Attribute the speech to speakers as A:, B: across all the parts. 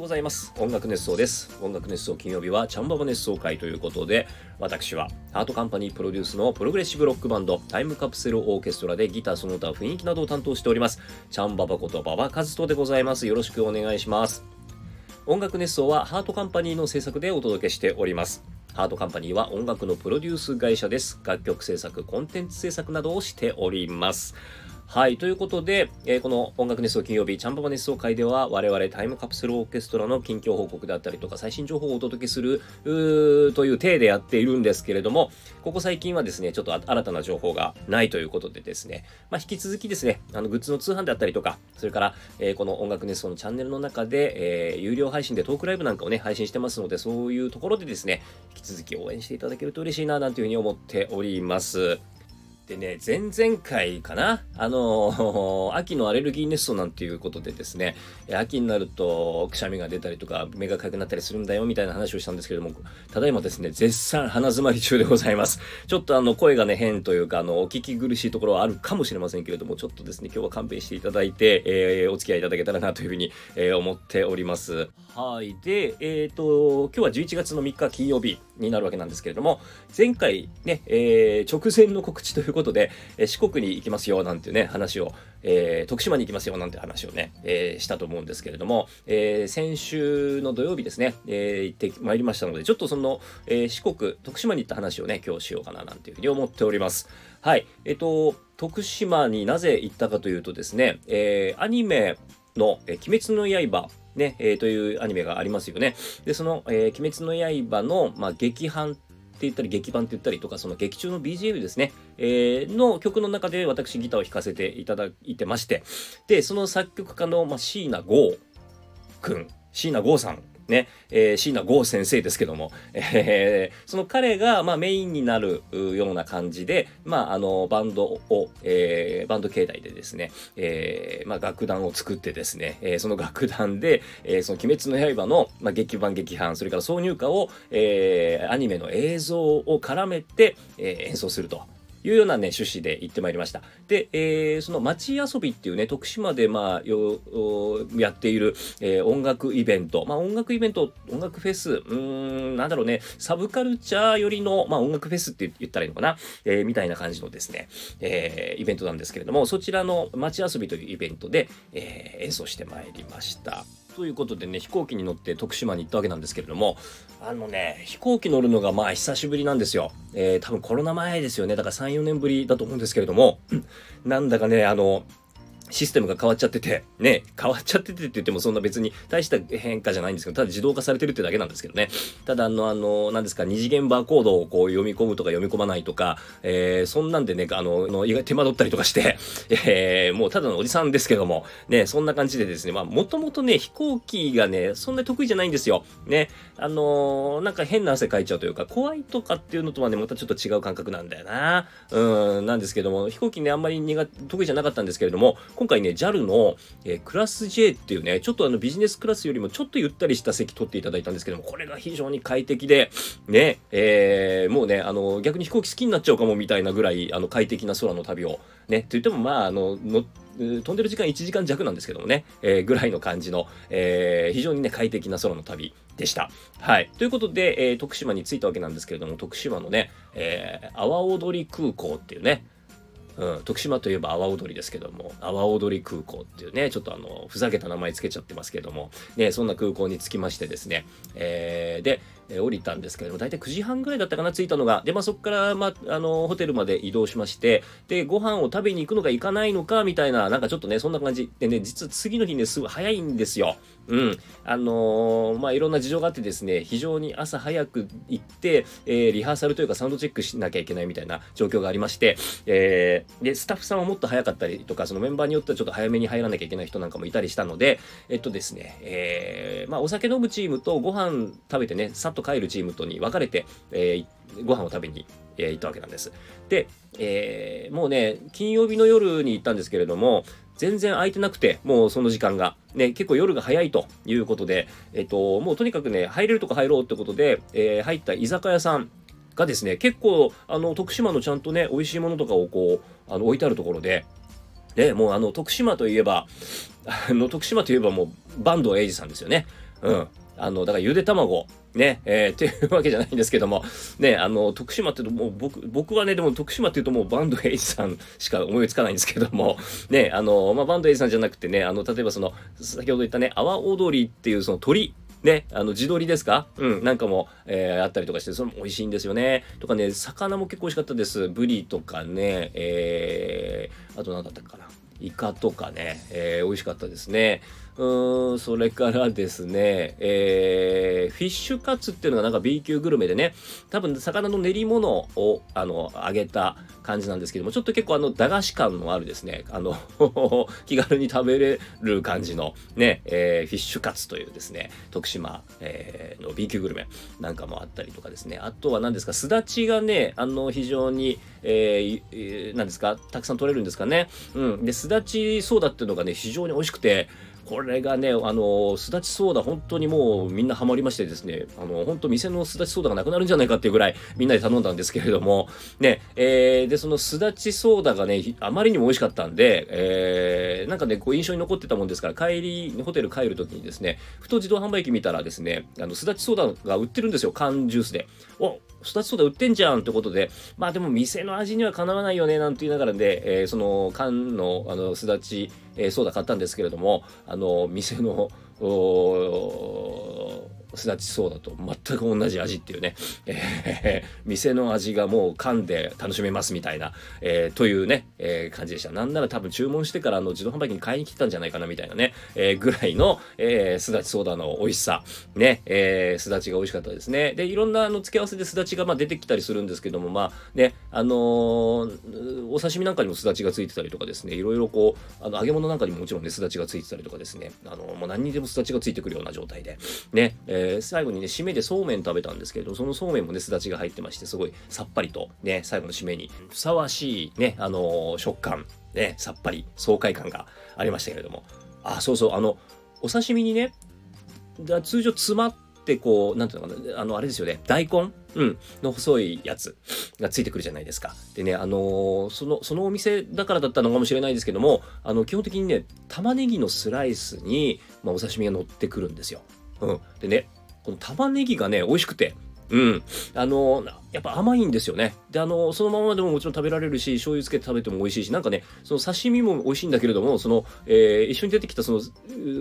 A: うございます。音楽熱想です。音楽熱想金曜日はチャンババ熱想会ということで私はハートカンパニープロデュースのプログレッシブロックバンドタイムカプセルオーケストラでギターその他雰囲気などを担当しております。チャンババことババカズトでございます。よろしくお願いします。音楽熱想はハートカンパニーの制作でお届けしております。ハートカンパニーは音楽のプロデュース会社です。楽曲制作コンテンツ制作などをしております。はい。ということで、えー、この音楽熱想金曜日、チャンババ熱想会では、我々タイムカプセルオーケストラの近況報告であったりとか、最新情報をお届けする、という体でやっているんですけれども、ここ最近はですね、ちょっと新たな情報がないということでですね、まあ、引き続きですね、あの、グッズの通販であったりとか、それから、えー、この音楽熱奏のチャンネルの中で、えー、有料配信でトークライブなんかをね、配信してますので、そういうところでですね、引き続き応援していただけると嬉しいな、なんていうふうに思っております。でね、前々回かな？あの、秋のアレルギーネストなんていうことでですね、秋になるとくしゃみが出たりとか、目がかくなったりするんだよみたいな話をしたんですけども、ただいまですね、絶賛鼻詰まり中でございます。ちょっとあの、声がね、変というか、あの、お聞き苦しいところはあるかもしれませんけれども、ちょっとですね、今日は勘弁していただいて、えー、お付き合いいただけたらなというふうに、えー、思っております。はい。で、えっ、ー、と、今日は11月の3日金曜日になるわけなんですけれども、前回ね、えー、直前の告知ということで、えー、四国に行きますよなんていうね、話を、えー、徳島に行きますよなんて話をね、え、したと思うんですけれども、え、先週の土曜日ですね、え、行ってまいりましたので、ちょっとその、え、四国、徳島に行った話をね、今日しようかななんていうふうに思っております。はい。えっ、と、徳島になぜ行ったかというとですね、え、アニメの、えー、鬼滅の刃ね、えー、というアニメがありますよね。で、その、えー、鬼滅の刃の、まあ、劇版って言ったり、劇版って言ったりとか、その劇中の BGM ですね、えー、の曲の中で私ギターを弾かせていただいてまして、で、その作曲家の、まあ、椎名剛君、椎名剛さんね、えー、椎名剛先生ですけども、えー、その彼が、まあ、メインになるような感じで、まあ、あの、バンドを、えー、バンド形態でですね、えー、まあ、楽団を作ってですね、えー、その楽団で、えー、その鬼滅の刃の、まあ、劇版劇版、それから挿入歌を、えー、アニメの映像を絡めて、えー、演奏すると。いうようなね、趣旨で行ってまいりました。で、えー、その街遊びっていうね、徳島でまあ、よ、やっている、えー、音楽イベント。まあ、音楽イベント、音楽フェス、うーん、なんだろうね、サブカルチャー寄りの、まあ、音楽フェスって言ったらいいのかな、えー、みたいな感じのですね、えー、イベントなんですけれども、そちらの街遊びというイベントで、えー、演奏してまいりました。ということでね、飛行機に乗って徳島に行ったわけなんですけれども、あのね、飛行機乗るのがまあ久しぶりなんですよ。えー、多分コロナ前ですよね。だから3、4年ぶりだと思うんですけれども、なんだかね、あの、システムが変わっちゃってて、ね、変わっちゃっててって言ってもそんな別に大した変化じゃないんですけど、ただ自動化されてるってだけなんですけどね。ただあの、あの、何ですか、二次元バーコードをこう読み込むとか読み込まないとか、えー、そんなんでね、あの、の意外手間取ったりとかして、えー、もうただのおじさんですけども、ね、そんな感じでですね、まあ、もともとね、飛行機がね、そんな得意じゃないんですよ。ね、あのー、なんか変な汗かいちゃうというか、怖いとかっていうのとはね、またちょっと違う感覚なんだよな。うん、なんですけども、飛行機ね、あんまり苦得意じゃなかったんですけれども、今回ね、JAL のえー、クラス J っていうね、ちょっとあのビジネスクラスよりもちょっとゆったりした席取っていただいたんですけども、これが非常に快適で、ね、えー、もうね、あの、逆に飛行機好きになっちゃうかもみたいなぐらい、あの、快適な空の旅を、ね、と言ってもまあ、あの、の飛んでる時間1時間弱なんですけどもね、えー、ぐらいの感じの、えー、非常にね、快適な空の旅でした。はい。ということで、えー、徳島に着いたわけなんですけれども、徳島のね、えー、阿波踊り空港っていうね、うん、徳島といえば阿波踊りですけども、阿波踊り空港っていうね、ちょっとあの、ふざけた名前つけちゃってますけども、ね、そんな空港に着きましてですね、えー、で、え降りたんですけれども、大体9時半ぐらいだったかな、着いたのが。で、まあ、そこから、まあ、あの、ホテルまで移動しまして、で、ご飯を食べに行くのか行かないのか、みたいな、なんかちょっとね、そんな感じでね、実は次の日ね、すぐ早いんですよ。うん。あのー、まあ、いろんな事情があってですね、非常に朝早く行って、えー、リハーサルというかサウンドチェックしなきゃいけないみたいな状況がありまして、えー、で、スタッフさんはもっと早かったりとか、そのメンバーによってはちょっと早めに入らなきゃいけない人なんかもいたりしたので、えっとですね、えー、まあ、お酒飲むチームとご飯食べてね、さっと帰るチームとに分かれて、えー、ご飯を食べに、えー、行ったわけなんです。で、えー、もうね、金曜日の夜に行ったんですけれども、全然空いてなくて、もうその時間が。ね、結構夜が早いということで、えっと、もうとにかくね、入れるとこ入ろうってことで、え、入った居酒屋さんがですね、結構、あの、徳島のちゃんとね、美味しいものとかをこう、あの、置いてあるところで、で、もうあの、徳島といえば、あの、徳島といえばもう、坂東英二さんですよね。うん。あの、だからゆで卵、ね、えー、っていうわけじゃないんですけども、ね、あの、徳島って言うともう僕、僕はね、でも徳島って言うともうバンドエイジさんしか思いつかないんですけども、ね、あの、まあ、バンドエイジさんじゃなくてね、あの、例えばその、先ほど言ったね、阿波踊りっていうその鳥、ね、あの、地鶏ですか？うん、なんかも、えー、あったりとかして、それも美味しいんですよね。とかね、魚も結構美味しかったです。ブリとかね、えー、あと何だったかな？イカとかね、えー、美味しかったですね。うん、それからですね、えー、フィッシュカツっていうのがなんか B 級グルメでね、多分魚の練り物を、あの、揚げた感じなんですけども、ちょっと結構あの、駄菓子感のあるですね、あの 気軽に食べれる感じのね、えー、フィッシュカツというですね、徳島、えー、の B 級グルメなんかもあったりとかですね、あとは何ですか、すだちがね、あの、非常に、えー、何ですか、たくさん取れるんですかね。うん。で、すだちソーダっていうのがね、非常に美味しくて、これがね、あの、すだちソーダ、本当にもうみんなハマりましてですね、あの、本当店のすだちソーダがなくなるんじゃないかっていうぐらいみんなで頼んだんですけれども、ね、えー、で、そのすだちソーダがね、あまりにも美味しかったんで、えー、なんかね、こう印象に残ってたもんですから、帰り、ホテル帰るときにですね、ふと自動販売機見たらですね、あの、すだちソーダが売ってるんですよ、缶ジュースで。お、育ちソーダ売ってんじゃんってことで、まあでも店の味にはかなわないよね、なんて言いながらで、えー、その缶の、あの、すだち、えー、ソーダ買ったんですけれども、あの、店の、すだちそうだと全く同じ味っていうね、えー、店の味がもう噛んで楽しめますみたいな、えー、というね、えー、感じでした。なんなら多分注文してからあの自動販売機に買いに来たんじゃないかなみたいなね、え、ぐらいの、え、すだちソーダの美味しさ、ね、え、すだちが美味しかったですね。で、いろんなあの付け合わせですだちがまあ出てきたりするんですけども、まあね、あの、お刺身なんかにもすだちがついてたりとかですね、いろいろこう、あの揚げ物なんかにももちろんね、すだちがついてたりとかですね、あのもう何にでもすだちがついてくるような状態で、ね、ええー、最後にね、締めでそうめん食べたんですけど、そのそうめんもね、すだちが入ってまして、すごいさっぱりとね、最後の締めにふさわしいね、あのー、食感、ね、さっぱり、爽快感がありましたけれども。あ、そうそう、あの、お刺身にね、通常詰まってこう、なんていうのかな、あの、あれですよね、大根うん、の細いやつがついてくるじゃないですか。でね、あのー、その、そのお店だからだったのかもしれないですけども、あの、基本的にね、玉ねぎのスライスに、まあ、お刺身が乗ってくるんですよ。うん。でね、この玉ねぎがね、美味しくて、うん。あの、やっぱ甘いんですよね。で、あの、そのままでももちろん食べられるし、醤油つけて食べても美味しいし、なんかね、その刺身も美味しいんだけれども、その、えー、一緒に出てきたその、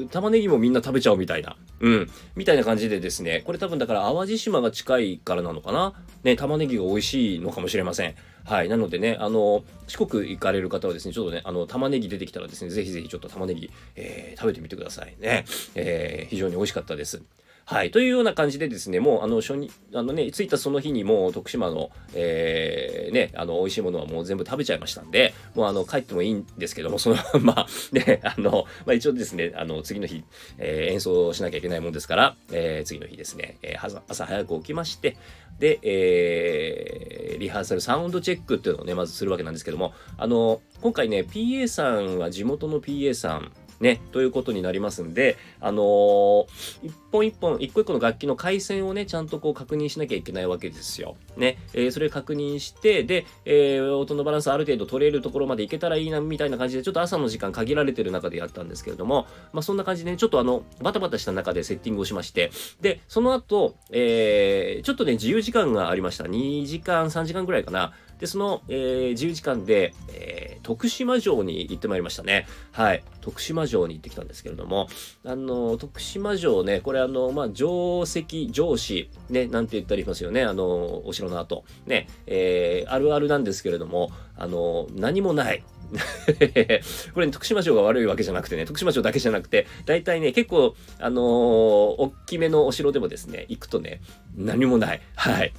A: 玉ねぎもみんな食べちゃうみたいな、うん。みたいな感じでですね、これ多分だから淡路島が近いからなのかな。ね、玉ねぎが美味しいのかもしれません。はい。なのでね、あの、四国行かれる方はですね、ちょっとね、あの、玉ねぎ出てきたらですね、ぜひぜひちょっと玉ねぎ、えー、食べてみてくださいね。えー、非常に美味しかったです。はい。というような感じでですね、もう、あの、初日、あのね、着いたその日にもう徳島の、えー、ね、あの、美味しいものはもう全部食べちゃいましたんで、もう、あの、帰ってもいいんですけども、その まま、ね、あの、まあ、一応ですね、あの、次の日、えー、演奏しなきゃいけないもんですから、えー、次の日ですね、えー、朝早く起きまして、で、えー、リハーサル、サウンドチェックっていうのをね、まずするわけなんですけども、あの、今回ね、PA さんは地元の PA さん、ね、ということになりますんで、あのー、一本一本、一個一個の楽器の回線をね、ちゃんとこう確認しなきゃいけないわけですよ。ね、えー、それ確認して、で、えー、音のバランスある程度取れるところまでいけたらいいな、みたいな感じで、ちょっと朝の時間限られてる中でやったんですけれども、まあそんな感じでね、ちょっとあの、バタバタした中でセッティングをしまして、で、その後、えー、ちょっとね、自由時間がありました。2時間、3時間ぐらいかな。で、その、えー、自由時間で、えー、徳島城に行ってまいりましたね。はい。徳島城に行ってきたんですけれども、あの、徳島城ね、これあの、まあ、城石、城址、ね、なんて言ったりしますよね。あの、お城の後。ね、えー、あるあるなんですけれども、あの、何もない。これ、ね、徳島城が悪いわけじゃなくてね、徳島城だけじゃなくて、大体ね、結構、あのー、大きめのお城でもですね、行くとね、何もない。はい。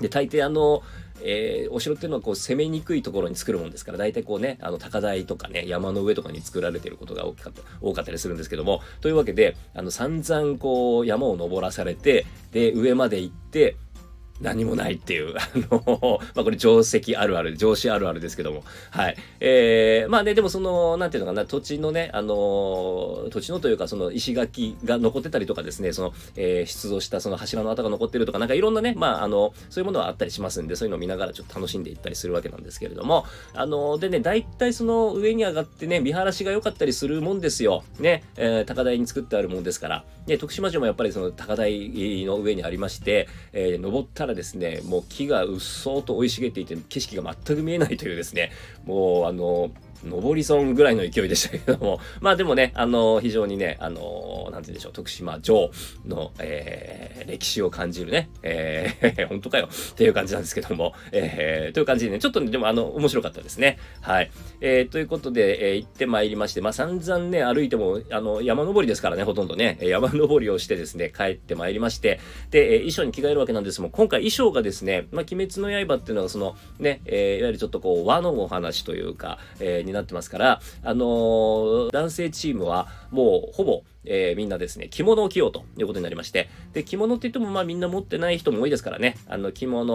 A: で、大抵あのーえー、お城っていうのはこう攻めにくいところに作るもんですから大体こうねあの高台とかね山の上とかに作られてることが大きかった多かったりするんですけどもというわけであの散々こう山を登らされてで上まで行って何もないっていう、あの、まあこれ定石あるある、上司あるあるですけども、はい。えー、まあね、でもその、なんていうのかな、土地のね、あの、土地のというか、その石垣が残ってたりとかですね、その、えー、出土したその柱の跡が残ってるとか、なんかいろんなね、まああの、そういうものはあったりしますんで、そういうのを見ながらちょっと楽しんでいったりするわけなんですけれども、あの、でね、大体その上に上がってね、見晴らしが良かったりするもんですよ。ね、えー、高台に作ってあるもんですから。で、徳島城もやっぱりその高台の上にありまして、えー、登ったららですね、もう木がうっそうと生い茂っていて景色が全く見えないというですね、もうあの、上り損ぐらいの勢いでしたけども、まあでもね、あの、非常にね、あの、なんて言うんでしょう、徳島城の、えー、歴史を感じるね、えー、本当かよっていう感じなんですけども、えー、という感じでね、ちょっと、ね、でもあの、面白かったですね。はい。えー、ということで、えー、行ってまいりまして、まあ散々ね、歩いても、あの、山登りですからね、ほとんどね、山登りをしてですね、帰ってまいりまして、で、えー、衣装に着替えるわけなんです。も、今回衣装がですね、まあ、鬼滅の刃っていうのは、その、ね、えー、いわゆるちょっとこう、和のお話というか、えー、になってますから、あのー、男性チームはもうほぼ、えー、みんなですね、着物を着ようということになりまして、で、着物って言ってもまあみんな持ってない人も多いですからね、あの着物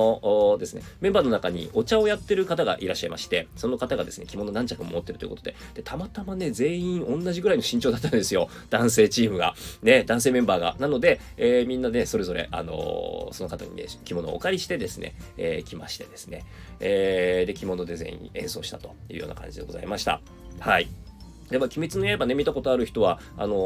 A: をですね、メンバーの中にお茶をやってる方がいらっしゃいまして、その方がですね、着物何着も持ってるということで、で、たまたまね、全員同じぐらいの身長だったんですよ、男性チームが、ね、男性メンバーが。なので、えー、みんなで、ね、それぞれ、あのー、その方にね、着物をお借りしてですね、えー、来ましてですね、えー、で、着物で全員演奏したというような感じでございました。はい。で、まあ、鬼滅の刃ね、見たことある人は、あのー、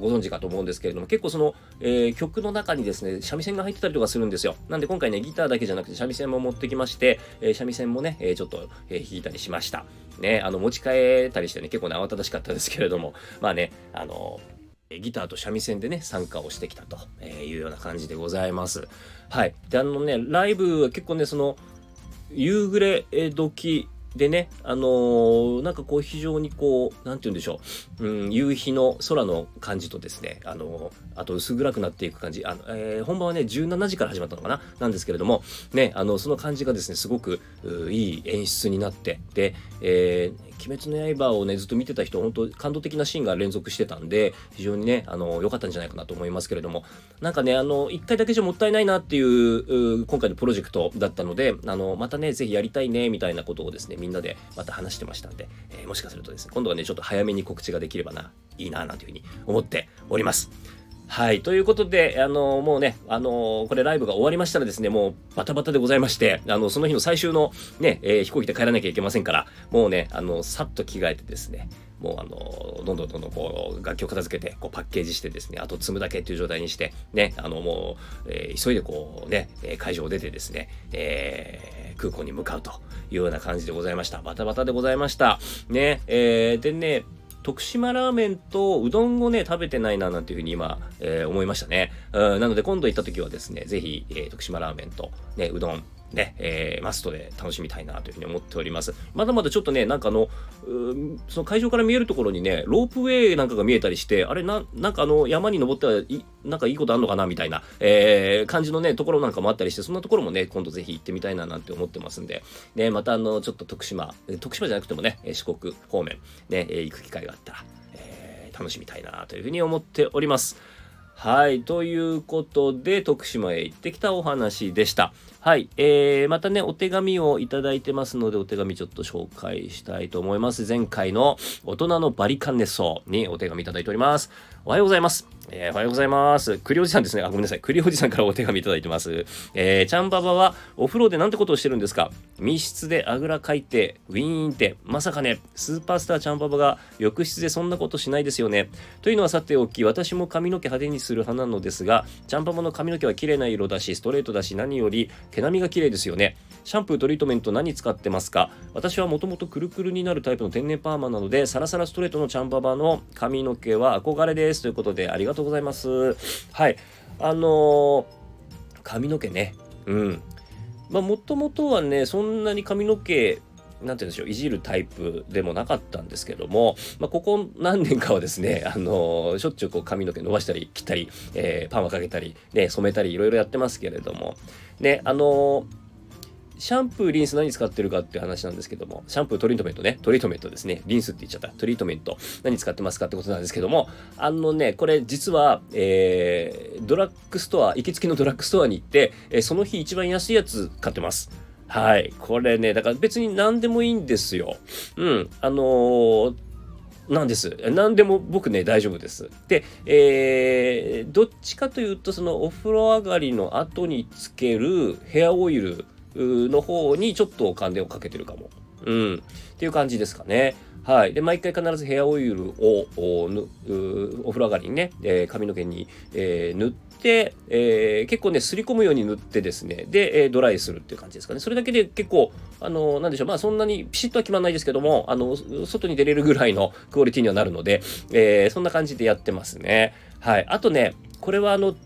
A: ご存知かと思うんですけれども、結構その、えー、曲の中にですね、三味線が入ってたりとかするんですよ。なんで今回ね、ギターだけじゃなくて三味線も持ってきまして、えー、三味線もね、えちょっと、え弾いたりしました。ね、あの、持ち替えたりしてね、結構ね、慌ただしかったですけれども、まあね、あのギターと三味線でね、参加をしてきたというような感じでございます。はい。で、あのね、ライブは結構ね、その、夕暮れ時でね、あのー、なんかこう非常にこう、なんて言うんでしょう、うん、夕日の空の感じとですね、あのー、あと薄暗くなっていく感じ、あの、えー、本番はね、17時から始まったのかな？なんですけれども、ね、あの、その感じがですね、すごくいい演出になって、で、えー、鬼滅の刃をね、ずっと見てた人、本当感動的なシーンが連続してたんで、非常にね、あの、良かったんじゃないかなと思いますけれども、なんかね、あの、一回だけじゃもったいないなっていう、今回のプロジェクトだったので、あの、またね、ぜひやりたいね、みたいなことをですね、みんなでまた話してましたんで、えー、もしかするとですね、今度はね、ちょっと早めに告知ができればな、いいな、なんていうふうに思っております。はい。ということで、あの、もうね、あの、これライブが終わりましたらですね、もうバタバタでございまして、あの、その日の最終のね、えー、飛行機で帰らなきゃいけませんから、もうね、あの、さっと着替えてですね、もうあの、どんどんどんどんこう、楽器を片付けて、こう、パッケージしてですね、あと積むだけっていう状態にして、ね、あの、もう、えー、急いでこう、ね、会場を出てですね、えー、空港に向かうというような感じでございました。バタバタでございました。ね、えー、でね、徳島ラーメンとうどんをね、食べてないななんていうふうに今、えー、思いましたね。うん、なので今度行った時はですね、ぜひ、えー、徳島ラーメンと、ね、うどん、ね、えー、マストで楽しみたいなというふうに思っております。まだまだちょっとね、なんかあの、その会場から見えるところにね、ロープウェイなんかが見えたりして、あれな、なんかあの、山に登ったらい、なんかいいことあんのかなみたいな、えー、感じのね、ところなんかもあったりして、そんなところもね、今度ぜひ行ってみたいななんて思ってますんで、ね、またあの、ちょっと徳島、徳島じゃなくてもね、四国方面、ね、行く機会があったら、えー、楽しみたいなというふうに思っております。はい。ということで、徳島へ行ってきたお話でした。はい。えー、またね、お手紙をいただいてますので、お手紙ちょっと紹介したいと思います。前回の大人のバリカン熱奏にお手紙いただいております。おはようございます。えー、おはようございます。栗おじさんですね。あ、ごめんなさい。栗おじさんからお手紙いただいてます。えー、ちゃんばばはお風呂でなんてことをしてるんですか？密室であぐらかいて、ウィーンって、まさかね、スーパースターちゃんばばが浴室でそんなことしないですよね。というのはさておき、私も髪の毛派手にする派なのですが、ちゃんばばの髪の毛は綺麗な色だし、ストレートだし、何より毛並みが綺麗ですよね。シャンプー、トリートメント何使ってますか？私はもともとくるくるになるタイプの天然パーマなので、サラサラストレートのチャンババの髪の毛は憧れです。ということで、ありがとうございます。はい。あのー、髪の毛ね。うん。まあ、もともとはね、そんなに髪の毛、なんて言うんでしょう、いじるタイプでもなかったんですけども、まあ、ここ何年かはですね、あのー、しょっちゅうこう髪の毛伸ばしたり、切ったり、えー、パーマかけたり、ね、染めたり、いろいろやってますけれども、ね、あのーシャンプー、リンス何使ってるかっていう話なんですけども、シャンプー、トリートメントね、トリートメントですね、リンスって言っちゃった、トリートメント、何使ってますかってことなんですけども、あのね、これ実は、えー、ドラッグストア、行きつけのドラッグストアに行って、えー、その日一番安いやつ買ってます。はい。これね、だから別に何でもいいんですよ。うん。あのーなんです。何でも僕ね、大丈夫です。で、えー、どっちかというと、そのお風呂上がりの後につけるヘアオイルの方にちょっとお金をかけてるかも。うん。っていう感じですかね。はい。で、毎回必ずヘアオイルをお風呂上がりにね、えー、髪の毛に、えー、塗って、えー、結構ね、すり込むように塗ってですね、で、えドライするっていう感じですかね。それだけで結構、あの、なんでしょう、まあそんなにピシッとは決まんないですけども、あの、外に出れるぐらいのクオリティにはなるので、えそんな感じでやってますね。はい。あとね、これはあの、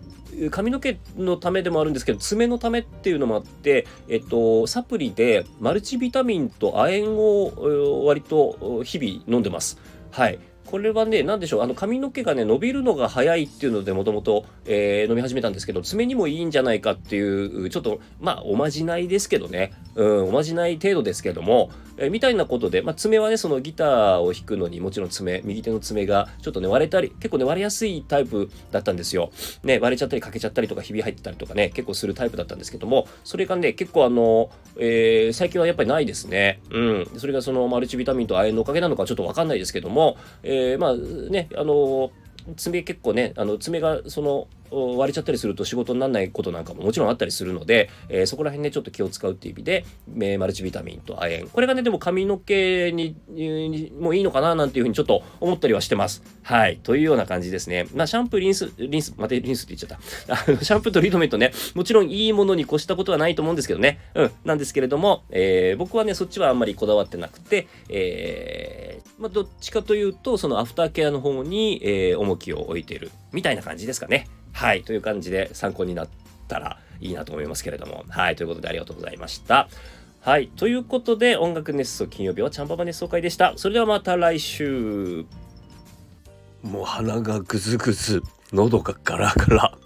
A: 髪の毛のためでもあるんですけど爪のためっていうのもあって、えっと、サプリでマルチビタミンと亜鉛を割と日々飲んでます。はい。これはね、なんでしょう、あの髪の毛がね、伸びるのが早いっていうので、もともと、え飲み始めたんですけど、爪にもいいんじゃないかっていう、ちょっと、まあ、おまじないですけどね、うん、おまじない程度ですけども、え、みたいなことで、まあ、爪はね、そのギターを弾くのにもちろん爪、右手の爪がちょっとね、割れたり、結構ね、割れやすいタイプだったんですよ。ね、割れちゃったり欠けちゃったりとか、ひび入ってたりとかね、結構するタイプだったんですけども、それがね、結構あの、えー、最近はやっぱりないですね。うん。それがそのマルチビタミンと亜鉛のおかげなのかちょっとわかんないですけども、えー、まあね、あの爪結構ね、あの爪がその割れちゃったりすると仕事にならないことなんかももちろんあったりするので、えー、そこら辺ねちょっと気を使うっていう意味で、えマルチビタミンと亜鉛。これがねでも髪の毛ににもいいのかななんていうふうにちょっと思ったりはしてます。はい。というような感じですね。まあシャンプーリンスリンスまたリンスって言っちゃった。シャンプーとリートメントね。もちろんいいものに越したことはないと思うんですけどね。うん。なんですけれども、えー、僕はねそっちはあんまりこだわってなくてえー、まあどっちかというとそのアフターケアの方に、えー、重きを置いている。みたいな感じですかね。はい、という感じで参考になったらいいなと思いますけれども。はい、ということでありがとうございました。はい、ということで音楽熱奏金曜日はチャンババ熱奏会でした。それではまた来週。もう鼻がぐずぐず、喉がガラガラ。